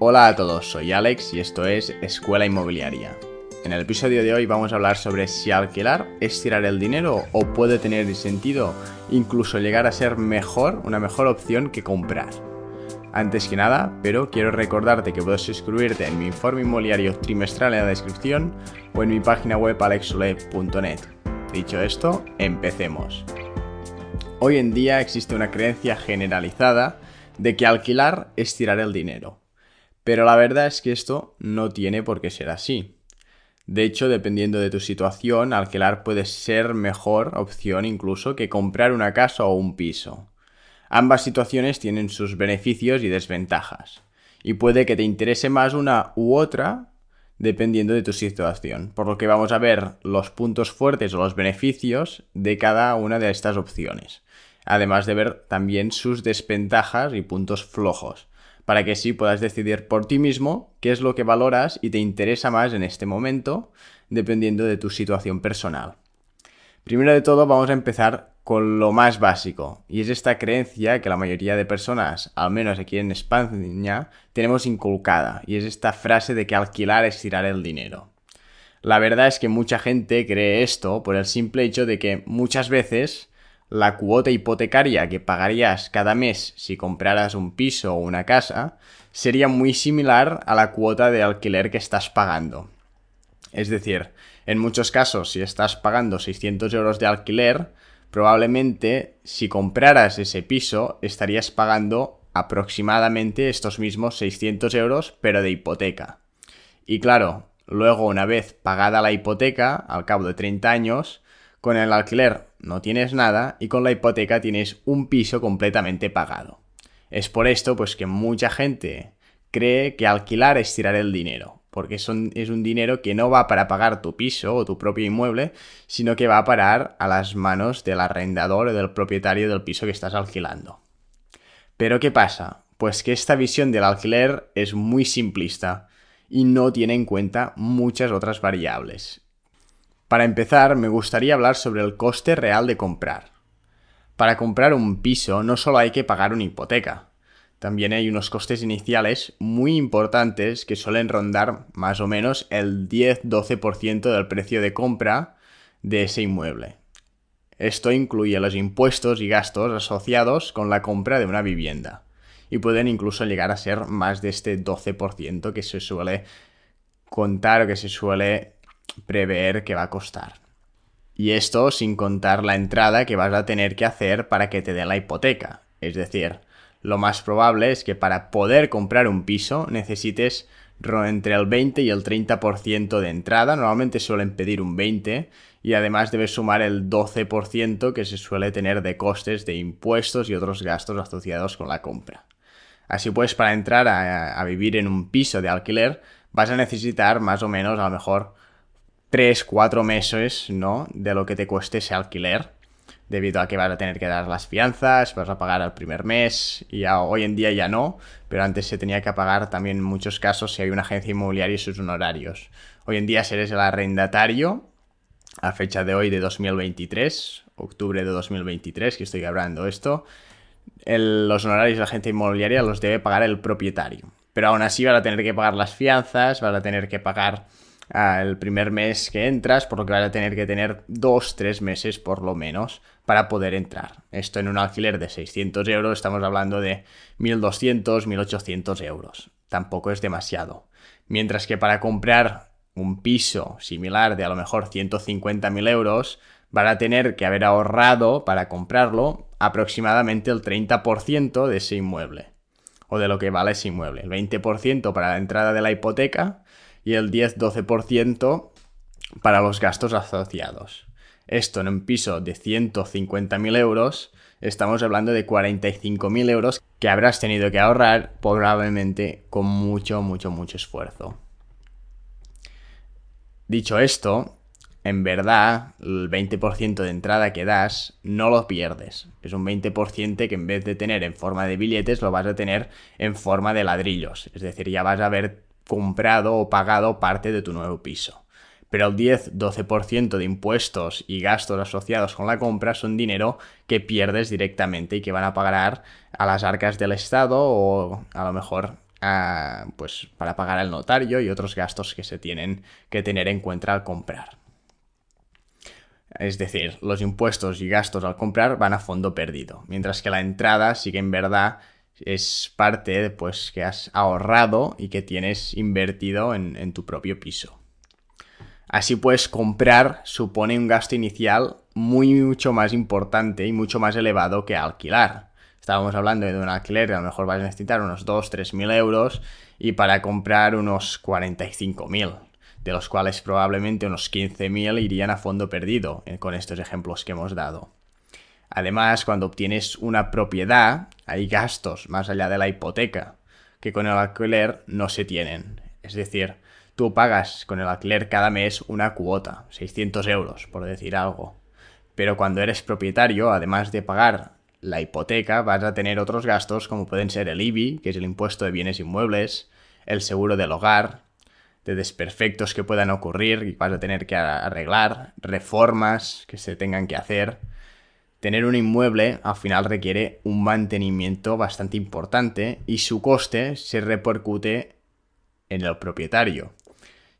Hola a todos, soy Alex y esto es Escuela Inmobiliaria. En el episodio de hoy vamos a hablar sobre si alquilar es tirar el dinero o puede tener sentido incluso llegar a ser mejor, una mejor opción que comprar. Antes que nada, pero quiero recordarte que puedes suscribirte en mi informe inmobiliario trimestral en la descripción o en mi página web alexule.net. Dicho esto, empecemos. Hoy en día existe una creencia generalizada de que alquilar es tirar el dinero. Pero la verdad es que esto no tiene por qué ser así. De hecho, dependiendo de tu situación, alquilar puede ser mejor opción incluso que comprar una casa o un piso. Ambas situaciones tienen sus beneficios y desventajas, y puede que te interese más una u otra dependiendo de tu situación, por lo que vamos a ver los puntos fuertes o los beneficios de cada una de estas opciones, además de ver también sus desventajas y puntos flojos, para que sí puedas decidir por ti mismo qué es lo que valoras y te interesa más en este momento, dependiendo de tu situación personal. Primero de todo vamos a empezar con lo más básico, y es esta creencia que la mayoría de personas, al menos aquí en España, tenemos inculcada, y es esta frase de que alquilar es tirar el dinero. La verdad es que mucha gente cree esto por el simple hecho de que muchas veces la cuota hipotecaria que pagarías cada mes si compraras un piso o una casa sería muy similar a la cuota de alquiler que estás pagando. Es decir, en muchos casos, si estás pagando 600 euros de alquiler, probablemente si compraras ese piso estarías pagando aproximadamente estos mismos 600 euros, pero de hipoteca. Y claro, luego una vez pagada la hipoteca, al cabo de 30 años, con el alquiler no tienes nada y con la hipoteca tienes un piso completamente pagado. Es por esto pues que mucha gente cree que alquilar es tirar el dinero, porque es un, es un dinero que no va para pagar tu piso o tu propio inmueble, sino que va a parar a las manos del arrendador o del propietario del piso que estás alquilando. Pero ¿qué pasa? Pues que esta visión del alquiler es muy simplista y no tiene en cuenta muchas otras variables. Para empezar, me gustaría hablar sobre el coste real de comprar. Para comprar un piso no solo hay que pagar una hipoteca, también hay unos costes iniciales muy importantes que suelen rondar más o menos el 10-12% del precio de compra de ese inmueble. Esto incluye los impuestos y gastos asociados con la compra de una vivienda y pueden incluso llegar a ser más de este 12% que se suele contar o que se suele prever que va a costar. Y esto sin contar la entrada que vas a tener que hacer para que te den la hipoteca. Es decir, lo más probable es que para poder comprar un piso necesites entre el 20 y el 30% de entrada. Normalmente suelen pedir un 20 y además debes sumar el 12% que se suele tener de costes de impuestos y otros gastos asociados con la compra. Así pues, para entrar a, a vivir en un piso de alquiler vas a necesitar más o menos a lo mejor 3, 4 meses, ¿no? De lo que te cueste ese alquiler. Debido a que vas a tener que dar las fianzas, vas a pagar al primer mes, y hoy en día ya no, pero antes se tenía que pagar también en muchos casos si hay una agencia inmobiliaria y sus honorarios. Hoy en día, si eres el arrendatario, a fecha de hoy de 2023, octubre de 2023, que estoy hablando esto, los honorarios de la agencia inmobiliaria los debe pagar el propietario. Pero aún así vas a tener que pagar las fianzas, vas a tener que pagar el primer mes que entras, por lo que vas a tener que tener dos, tres meses por lo menos para poder entrar. Esto en un alquiler de 600 euros estamos hablando de 1200, 1800 euros. Tampoco es demasiado. Mientras que para comprar un piso similar de a lo mejor 150.000 euros, van a tener que haber ahorrado para comprarlo aproximadamente el 30% de ese inmueble o de lo que vale ese inmueble. El 20% para la entrada de la hipoteca y el 10-12% para los gastos asociados. Esto en un piso de 150.000 euros, estamos hablando de 45.000 euros que habrás tenido que ahorrar probablemente con mucho, mucho, mucho esfuerzo. Dicho esto, en verdad, el 20% de entrada que das no lo pierdes. Es un 20% que en vez de tener en forma de billetes, lo vas a tener en forma de ladrillos. Es decir, ya vas a ver comprado o pagado parte de tu nuevo piso. Pero el 10-12% de impuestos y gastos asociados con la compra son dinero que pierdes directamente y que van a pagar a las arcas del Estado o a lo mejor pues para pagar al notario y otros gastos que se tienen que tener en cuenta al comprar. Es decir, los impuestos y gastos al comprar van a fondo perdido, mientras que la entrada sí que en verdad es parte pues que has ahorrado y que tienes invertido en, en tu propio piso. Así pues, comprar supone un gasto inicial muy mucho más importante y mucho más elevado que alquilar. Estábamos hablando de un alquiler, a lo mejor vas a necesitar unos 2-3 mil euros y para comprar unos 45 mil, de los cuales probablemente unos 15 mil irían a fondo perdido eh, con estos ejemplos que hemos dado. Además, cuando obtienes una propiedad, hay gastos más allá de la hipoteca que con el alquiler no se tienen. Es decir, tú pagas con el alquiler cada mes una cuota, 600 euros, por decir algo. Pero cuando eres propietario, además de pagar la hipoteca, vas a tener otros gastos como pueden ser el IBI, que es el impuesto de bienes inmuebles, el seguro del hogar, de desperfectos que puedan ocurrir y vas a tener que arreglar, reformas que se tengan que hacer. Tener un inmueble al final requiere un mantenimiento bastante importante y su coste se repercute en el propietario.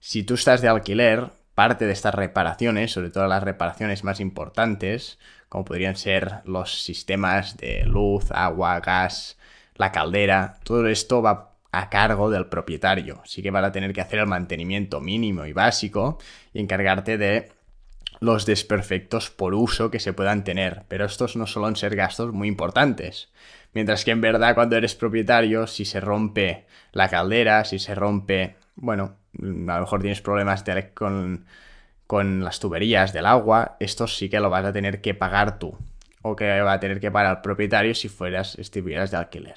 Si tú estás de alquiler, parte de estas reparaciones, sobre todo las reparaciones más importantes, como podrían ser los sistemas de luz, agua, gas, la caldera, todo esto va a cargo del propietario. Sí que van a tener que hacer el mantenimiento mínimo y básico y encargarte de los desperfectos por uso que se puedan tener, pero estos no suelen ser gastos muy importantes. Mientras que en verdad cuando eres propietario, si se rompe la caldera, si se rompe, bueno, a lo mejor tienes problemas con, con las tuberías del agua, esto sí que lo vas a tener que pagar tú. O que va a tener que pagar el propietario si fueras, estuvieras de alquiler.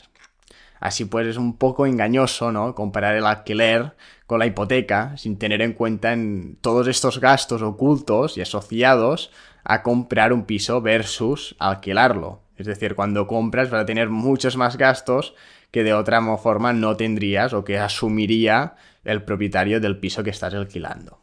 Así pues es un poco engañoso, ¿no? Comparar el alquiler con la hipoteca sin tener en cuenta en todos estos gastos ocultos y asociados a comprar un piso versus alquilarlo. Es decir, cuando compras vas a tener muchos más gastos que de otra forma no tendrías o que asumiría el propietario del piso que estás alquilando.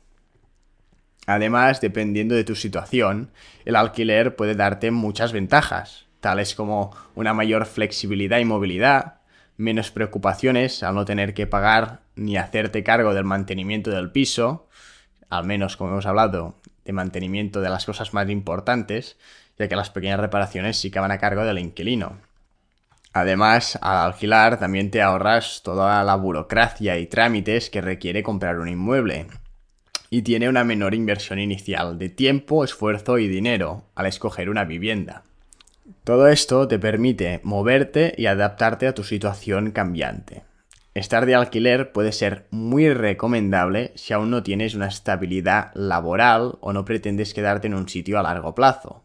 Además, dependiendo de tu situación, el alquiler puede darte muchas ventajas, tales como una mayor flexibilidad y movilidad, menos preocupaciones al no tener que pagar ni hacerte cargo del mantenimiento del piso, al menos como hemos hablado, de mantenimiento de las cosas más importantes, ya que las pequeñas reparaciones sí que van a cargo del inquilino. Además, al alquilar también te ahorras toda la burocracia y trámites que requiere comprar un inmueble. Y tiene una menor inversión inicial de tiempo, esfuerzo y dinero al escoger una vivienda. Todo esto te permite moverte y adaptarte a tu situación cambiante. Estar de alquiler puede ser muy recomendable si aún no tienes una estabilidad laboral o no pretendes quedarte en un sitio a largo plazo.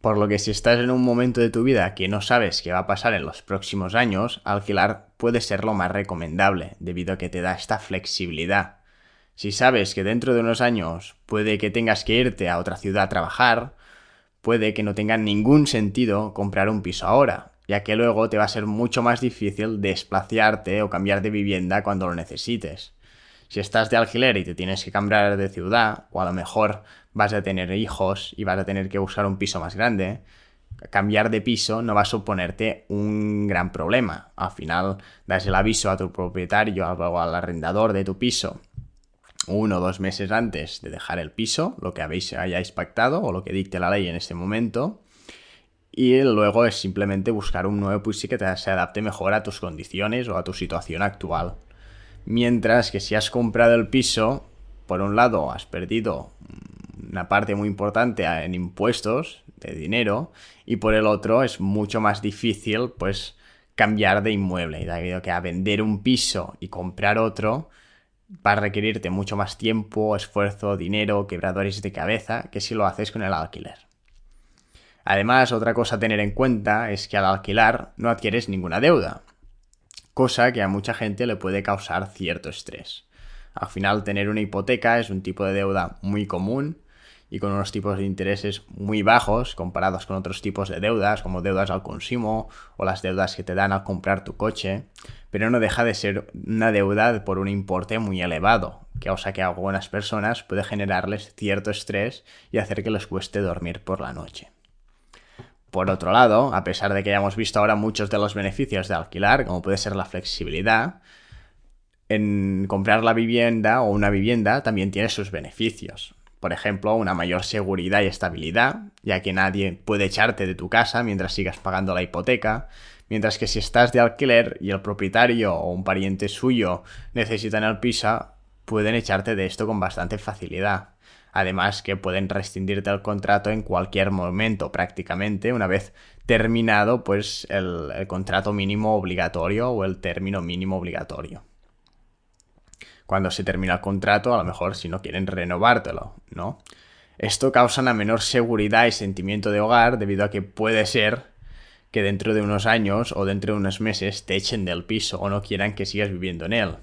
Por lo que si estás en un momento de tu vida que no sabes qué va a pasar en los próximos años, alquilar puede ser lo más recomendable, debido a que te da esta flexibilidad. Si sabes que dentro de unos años puede que tengas que irte a otra ciudad a trabajar, puede que no tenga ningún sentido comprar un piso ahora, ya que luego te va a ser mucho más difícil desplazarte o cambiar de vivienda cuando lo necesites. Si estás de alquiler y te tienes que cambiar de ciudad, o a lo mejor vas a tener hijos y vas a tener que buscar un piso más grande, cambiar de piso no va a suponerte un gran problema. Al final das el aviso a tu propietario o al arrendador de tu piso uno o dos meses antes de dejar el piso, lo que habéis, hayáis pactado o lo que dicte la ley en este momento. Y luego es simplemente buscar un nuevo piso que te, se adapte mejor a tus condiciones o a tu situación actual. Mientras que si has comprado el piso, por un lado has perdido una parte muy importante en impuestos de dinero y por el otro es mucho más difícil pues cambiar de inmueble, debido que a vender un piso y comprar otro va a requerirte mucho más tiempo, esfuerzo, dinero, quebradores de cabeza que si lo haces con el alquiler. Además, otra cosa a tener en cuenta es que al alquilar no adquieres ninguna deuda, cosa que a mucha gente le puede causar cierto estrés. Al final, tener una hipoteca es un tipo de deuda muy común y con unos tipos de intereses muy bajos comparados con otros tipos de deudas, como deudas al consumo o las deudas que te dan al comprar tu coche, pero no deja de ser una deuda por un importe muy elevado, que sea que a algunas personas puede generarles cierto estrés y hacer que les cueste dormir por la noche. Por otro lado, a pesar de que hayamos visto ahora muchos de los beneficios de alquilar, como puede ser la flexibilidad, en comprar la vivienda o una vivienda también tiene sus beneficios. Por ejemplo, una mayor seguridad y estabilidad, ya que nadie puede echarte de tu casa mientras sigas pagando la hipoteca, mientras que si estás de alquiler y el propietario o un pariente suyo necesitan el piso, pueden echarte de esto con bastante facilidad. Además que pueden rescindirte el contrato en cualquier momento prácticamente, una vez terminado pues el contrato mínimo obligatorio o el término mínimo obligatorio cuando se termina el contrato, a lo mejor si no quieren renovártelo, ¿no? Esto causa una menor seguridad y sentimiento de hogar debido a que puede ser que dentro de unos años o dentro de unos meses te echen del piso o no quieran que sigas viviendo en él.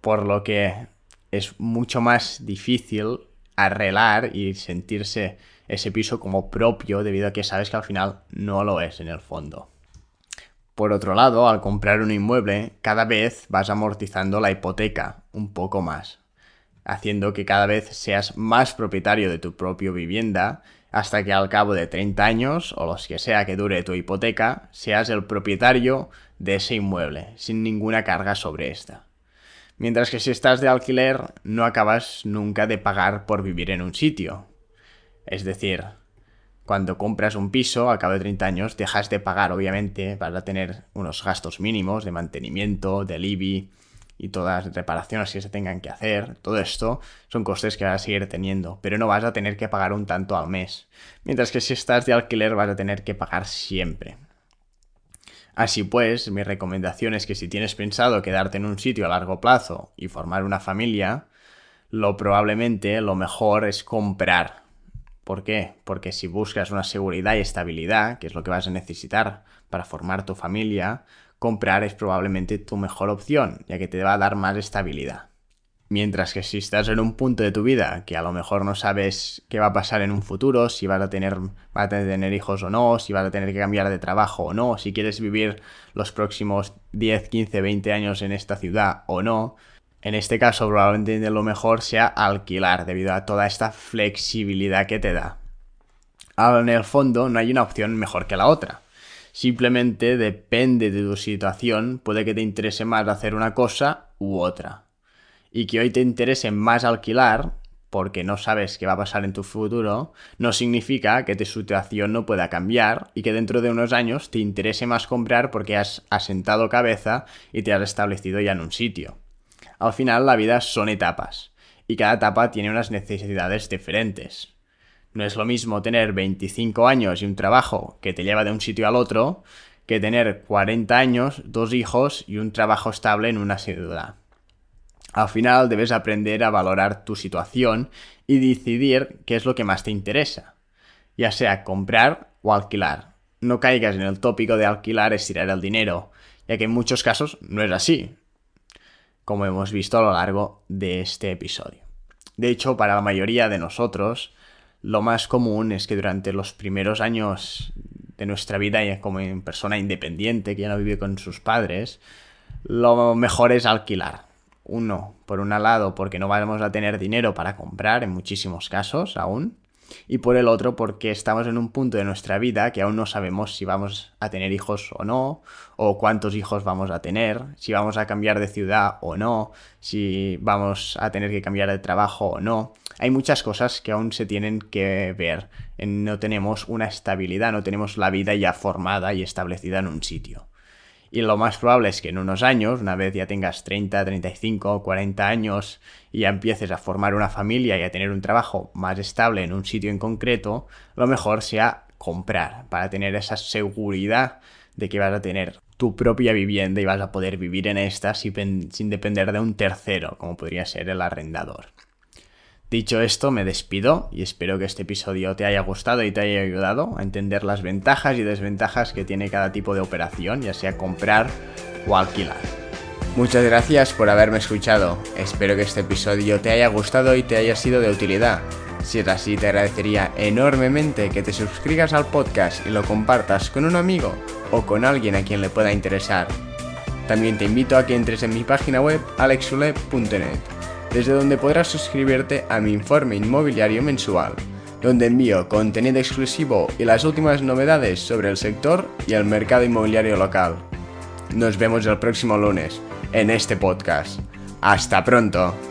Por lo que es mucho más difícil arreglar y sentirse ese piso como propio debido a que sabes que al final no lo es en el fondo. Por otro lado, al comprar un inmueble, cada vez vas amortizando la hipoteca un poco más, haciendo que cada vez seas más propietario de tu propia vivienda hasta que al cabo de 30 años, o los que sea que dure tu hipoteca, seas el propietario de ese inmueble, sin ninguna carga sobre esta. Mientras que si estás de alquiler, no acabas nunca de pagar por vivir en un sitio. Es decir, cuando compras un piso, a cabo de 30 años, dejas de pagar, obviamente, vas a tener unos gastos mínimos de mantenimiento, del IBI y todas las reparaciones que se tengan que hacer. Todo esto son costes que vas a seguir teniendo, pero no vas a tener que pagar un tanto al mes. Mientras que si estás de alquiler vas a tener que pagar siempre. Así pues, mi recomendación es que si tienes pensado quedarte en un sitio a largo plazo y formar una familia, lo probablemente lo mejor es comprar ¿Por qué? Porque si buscas una seguridad y estabilidad, que es lo que vas a necesitar para formar tu familia, comprar es probablemente tu mejor opción, ya que te va a dar más estabilidad. Mientras que si estás en un punto de tu vida que a lo mejor no sabes qué va a pasar en un futuro, si vas a tener, vas a tener hijos o no, si vas a tener que cambiar de trabajo o no, si quieres vivir los próximos 10, 15, 20 años en esta ciudad o no, en este caso probablemente lo mejor sea alquilar debido a toda esta flexibilidad que te da. Ahora en el fondo no hay una opción mejor que la otra. Simplemente depende de tu situación, puede que te interese más hacer una cosa u otra. Y que hoy te interese más alquilar, porque no sabes qué va a pasar en tu futuro, no significa que tu situación no pueda cambiar y que dentro de unos años te interese más comprar porque has asentado cabeza y te has establecido ya en un sitio. Al final la vida son etapas y cada etapa tiene unas necesidades diferentes. No es lo mismo tener 25 años y un trabajo que te lleva de un sitio al otro que tener 40 años, dos hijos y un trabajo estable en una ciudad. Al final debes aprender a valorar tu situación y decidir qué es lo que más te interesa, ya sea comprar o alquilar. No caigas en el tópico de alquilar es tirar el dinero, ya que en muchos casos no es así como hemos visto a lo largo de este episodio. De hecho, para la mayoría de nosotros, lo más común es que durante los primeros años de nuestra vida como persona independiente que ya no vive con sus padres, lo mejor es alquilar. Uno, por un lado, porque no vamos a tener dinero para comprar en muchísimos casos aún y por el otro porque estamos en un punto de nuestra vida que aún no sabemos si vamos a tener hijos o no, o cuántos hijos vamos a tener, si vamos a cambiar de ciudad o no, si vamos a tener que cambiar de trabajo o no. Hay muchas cosas que aún se tienen que ver. No tenemos una estabilidad, no tenemos la vida ya formada y establecida en un sitio. Y lo más probable es que en unos años, una vez ya tengas 30, 35, 40 años y ya empieces a formar una familia y a tener un trabajo más estable en un sitio en concreto, lo mejor sea comprar para tener esa seguridad de que vas a tener tu propia vivienda y vas a poder vivir en esta sin, sin depender de un tercero, como podría ser el arrendador. Dicho esto, me despido y espero que este episodio te haya gustado y te haya ayudado a entender las ventajas y desventajas que tiene cada tipo de operación, ya sea comprar o alquilar. Muchas gracias por haberme escuchado. Espero que este episodio te haya gustado y te haya sido de utilidad. Si es así, te agradecería enormemente que te suscribas al podcast y lo compartas con un amigo o con alguien a quien le pueda interesar. También te invito a que entres en mi página web alexule.net desde donde podrás suscribirte a mi informe inmobiliario mensual, donde envío contenido exclusivo y las últimas novedades sobre el sector y el mercado inmobiliario local. Nos vemos el próximo lunes. en este podcast. Hasta pronto.